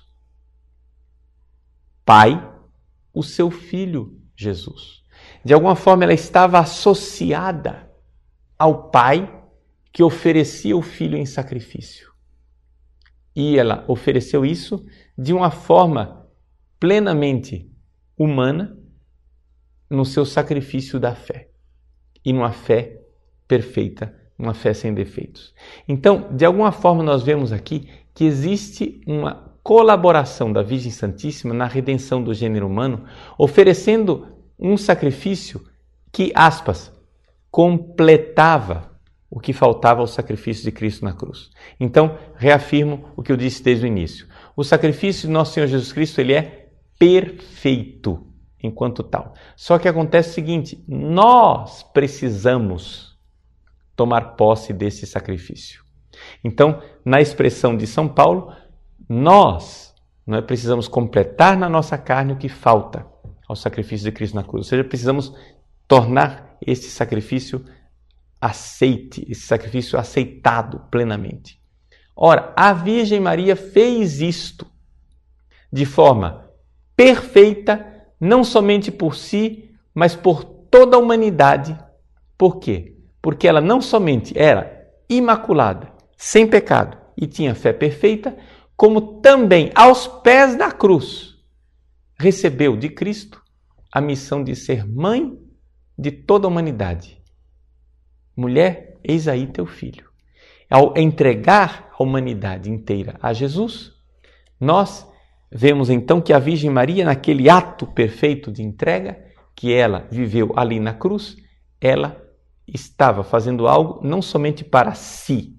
Pai, o seu Filho Jesus. De alguma forma, ela estava associada ao Pai que oferecia o Filho em sacrifício. E ela ofereceu isso de uma forma plenamente humana no seu sacrifício da fé e numa fé perfeita, uma fé sem defeitos. Então, de alguma forma, nós vemos aqui que existe uma colaboração da Virgem Santíssima na redenção do gênero humano, oferecendo um sacrifício que, aspas, completava o que faltava ao sacrifício de Cristo na cruz. Então, reafirmo o que eu disse desde o início. O sacrifício de nosso Senhor Jesus Cristo, ele é perfeito enquanto tal. Só que acontece o seguinte, nós precisamos tomar posse desse sacrifício. Então, na expressão de São Paulo, nós precisamos completar na nossa carne o que falta ao sacrifício de Cristo na cruz. Ou seja, precisamos tornar esse sacrifício aceite, esse sacrifício aceitado plenamente. Ora, a Virgem Maria fez isto de forma perfeita, não somente por si, mas por toda a humanidade. Por quê? Porque ela não somente era imaculada, sem pecado e tinha fé perfeita, como também aos pés da cruz recebeu de Cristo a missão de ser mãe de toda a humanidade. Mulher, eis aí teu filho. Ao entregar a humanidade inteira a Jesus, nós vemos então que a Virgem Maria, naquele ato perfeito de entrega que ela viveu ali na cruz, ela estava fazendo algo não somente para si,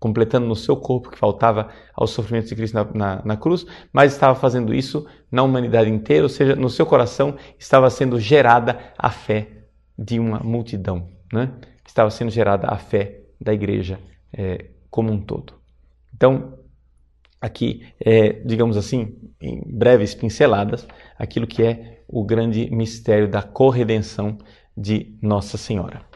completando no seu corpo que faltava ao sofrimento de Cristo na, na, na, cruz, mas estava fazendo isso na humanidade inteira, ou seja, no seu coração estava sendo gerada a fé de uma multidão, né? Estava sendo gerada a fé da igreja é, como um todo. Então, aqui, é, digamos assim, em breves pinceladas, aquilo que é o grande mistério da corredenção de Nossa Senhora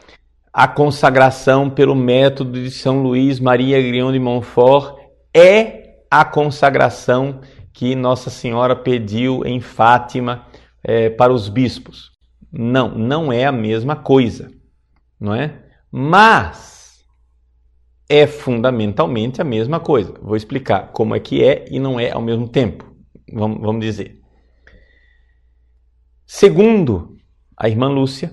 a consagração pelo método de São Luís Maria Grião de Montfort é a consagração que Nossa Senhora pediu em Fátima é, para os bispos. Não, não é a mesma coisa, não é? Mas é fundamentalmente a mesma coisa. Vou explicar como é que é e não é ao mesmo tempo. Vamos, vamos dizer. Segundo a irmã Lúcia,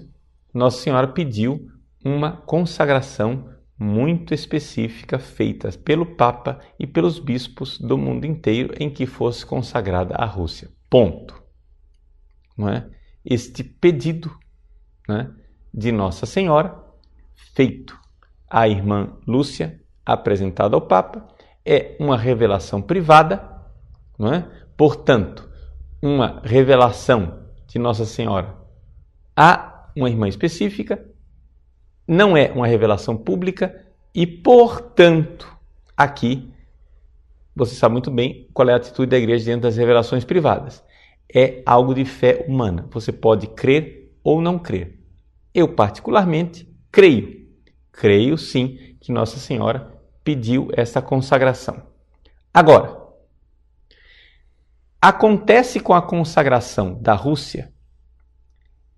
Nossa Senhora pediu uma consagração muito específica feita pelo Papa e pelos bispos do mundo inteiro em que fosse consagrada a Rússia. Ponto. Não é? Este pedido né, de Nossa Senhora, feito à irmã Lúcia, apresentado ao Papa, é uma revelação privada, não é? portanto, uma revelação de Nossa Senhora a uma irmã específica não é uma revelação pública e, portanto, aqui você sabe muito bem qual é a atitude da igreja diante das revelações privadas. É algo de fé humana. Você pode crer ou não crer. Eu, particularmente, creio. Creio sim que Nossa Senhora pediu essa consagração. Agora, acontece com a consagração da Rússia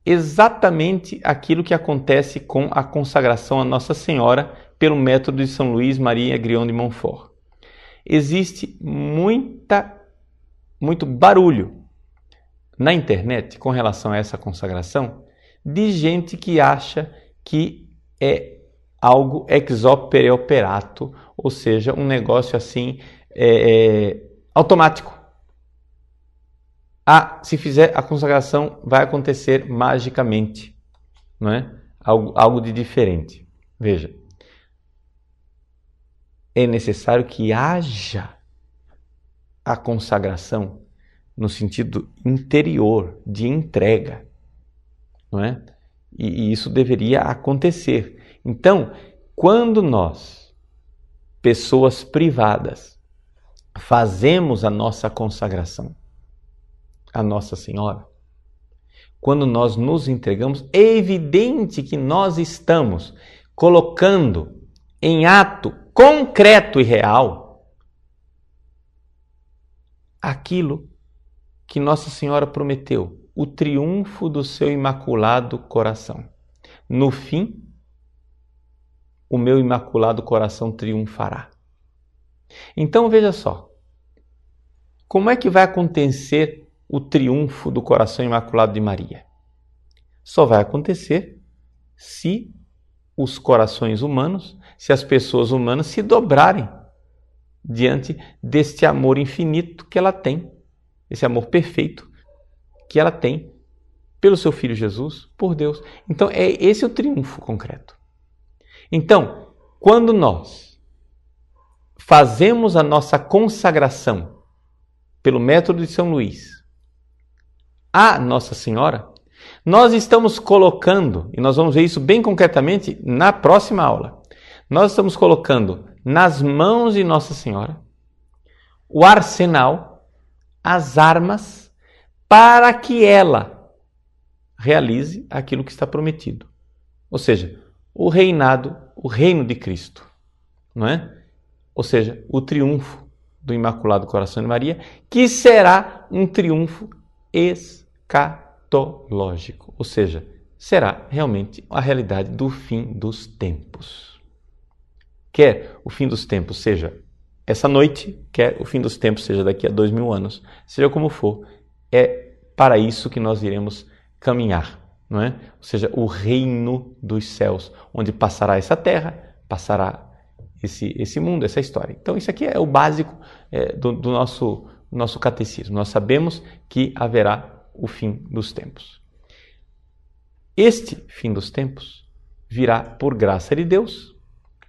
exatamente aquilo que acontece com a consagração a Nossa Senhora pelo método de São Luís Maria Grion de Montfort. Existe muita, muito barulho na internet com relação a essa consagração de gente que acha que é algo ex opere operato, ou seja, um negócio assim é, é, automático. Ah, se fizer a consagração vai acontecer magicamente, não é? Algo, algo de diferente. Veja, é necessário que haja a consagração no sentido interior de entrega, não é? E, e isso deveria acontecer. Então, quando nós, pessoas privadas, fazemos a nossa consagração a Nossa Senhora, quando nós nos entregamos, é evidente que nós estamos colocando em ato concreto e real aquilo que Nossa Senhora prometeu, o triunfo do seu imaculado coração. No fim, o meu imaculado coração triunfará. Então veja só, como é que vai acontecer o triunfo do coração imaculado de Maria? Só vai acontecer se os corações humanos, se as pessoas humanas se dobrarem diante deste amor infinito que ela tem, esse amor perfeito que ela tem pelo seu filho Jesus, por Deus. Então, é esse é o triunfo concreto. Então, quando nós fazemos a nossa consagração pelo método de São Luís a Nossa Senhora, nós estamos colocando, e nós vamos ver isso bem concretamente na próxima aula, nós estamos colocando nas mãos de Nossa Senhora o arsenal, as armas, para que ela realize aquilo que está prometido. Ou seja, o reinado, o reino de Cristo, não é? Ou seja, o triunfo do Imaculado Coração de Maria, que será um triunfo escatológico, ou seja, será realmente a realidade do fim dos tempos. Quer o fim dos tempos seja essa noite, quer o fim dos tempos seja daqui a dois mil anos, seja como for, é para isso que nós iremos caminhar, não é? Ou seja, o reino dos céus, onde passará essa terra, passará esse, esse mundo, essa história. Então, isso aqui é o básico é, do, do nosso, nosso catecismo. Nós sabemos que haverá o fim dos tempos. Este fim dos tempos virá por graça de Deus,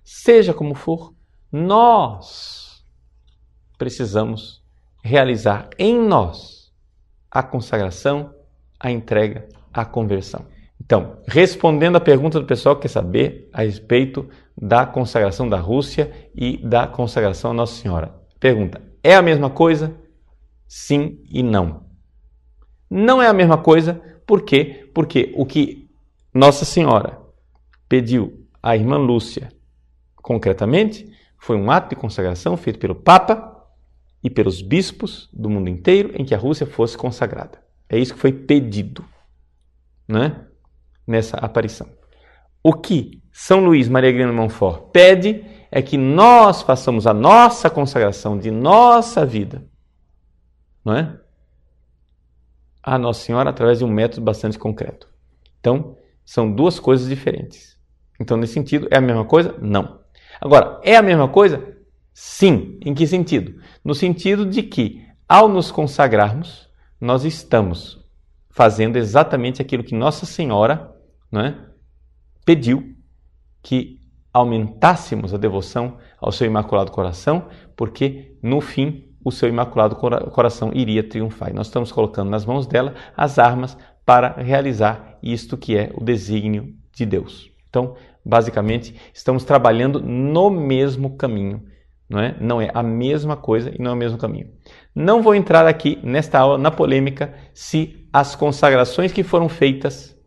seja como for, nós precisamos realizar em nós a consagração, a entrega, a conversão. Então, respondendo à pergunta do pessoal que quer saber a respeito da consagração da Rússia e da consagração à Nossa Senhora. Pergunta: é a mesma coisa? Sim e não. Não é a mesma coisa, por quê? Porque o que Nossa Senhora pediu à irmã Lúcia, concretamente, foi um ato de consagração feito pelo Papa e pelos bispos do mundo inteiro em que a Rússia fosse consagrada. É isso que foi pedido né? nessa aparição. O que São Luís Maria Grande Montfort pede é que nós façamos a nossa consagração de nossa vida, não é? A Nossa Senhora através de um método bastante concreto. Então, são duas coisas diferentes. Então, nesse sentido, é a mesma coisa? Não. Agora, é a mesma coisa? Sim. Em que sentido? No sentido de que, ao nos consagrarmos, nós estamos fazendo exatamente aquilo que Nossa Senhora né, pediu que aumentássemos a devoção ao seu Imaculado Coração, porque no fim o seu Imaculado Coração iria triunfar. E nós estamos colocando nas mãos dela as armas para realizar isto que é o desígnio de Deus. Então, basicamente, estamos trabalhando no mesmo caminho não é? Não é a mesma coisa e não é o mesmo caminho. Não vou entrar aqui nesta aula na polêmica se as consagrações que foram feitas,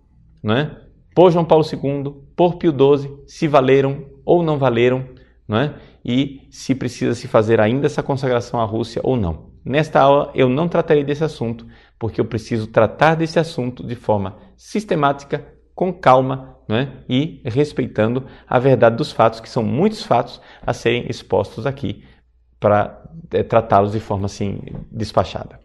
não é? Por João Paulo II, por Pio XII, se valeram ou não valeram, não é? E se precisa se fazer ainda essa consagração à Rússia ou não. Nesta aula eu não tratarei desse assunto, porque eu preciso tratar desse assunto de forma sistemática, com calma né? e respeitando a verdade dos fatos, que são muitos fatos a serem expostos aqui para é, tratá-los de forma assim despachada.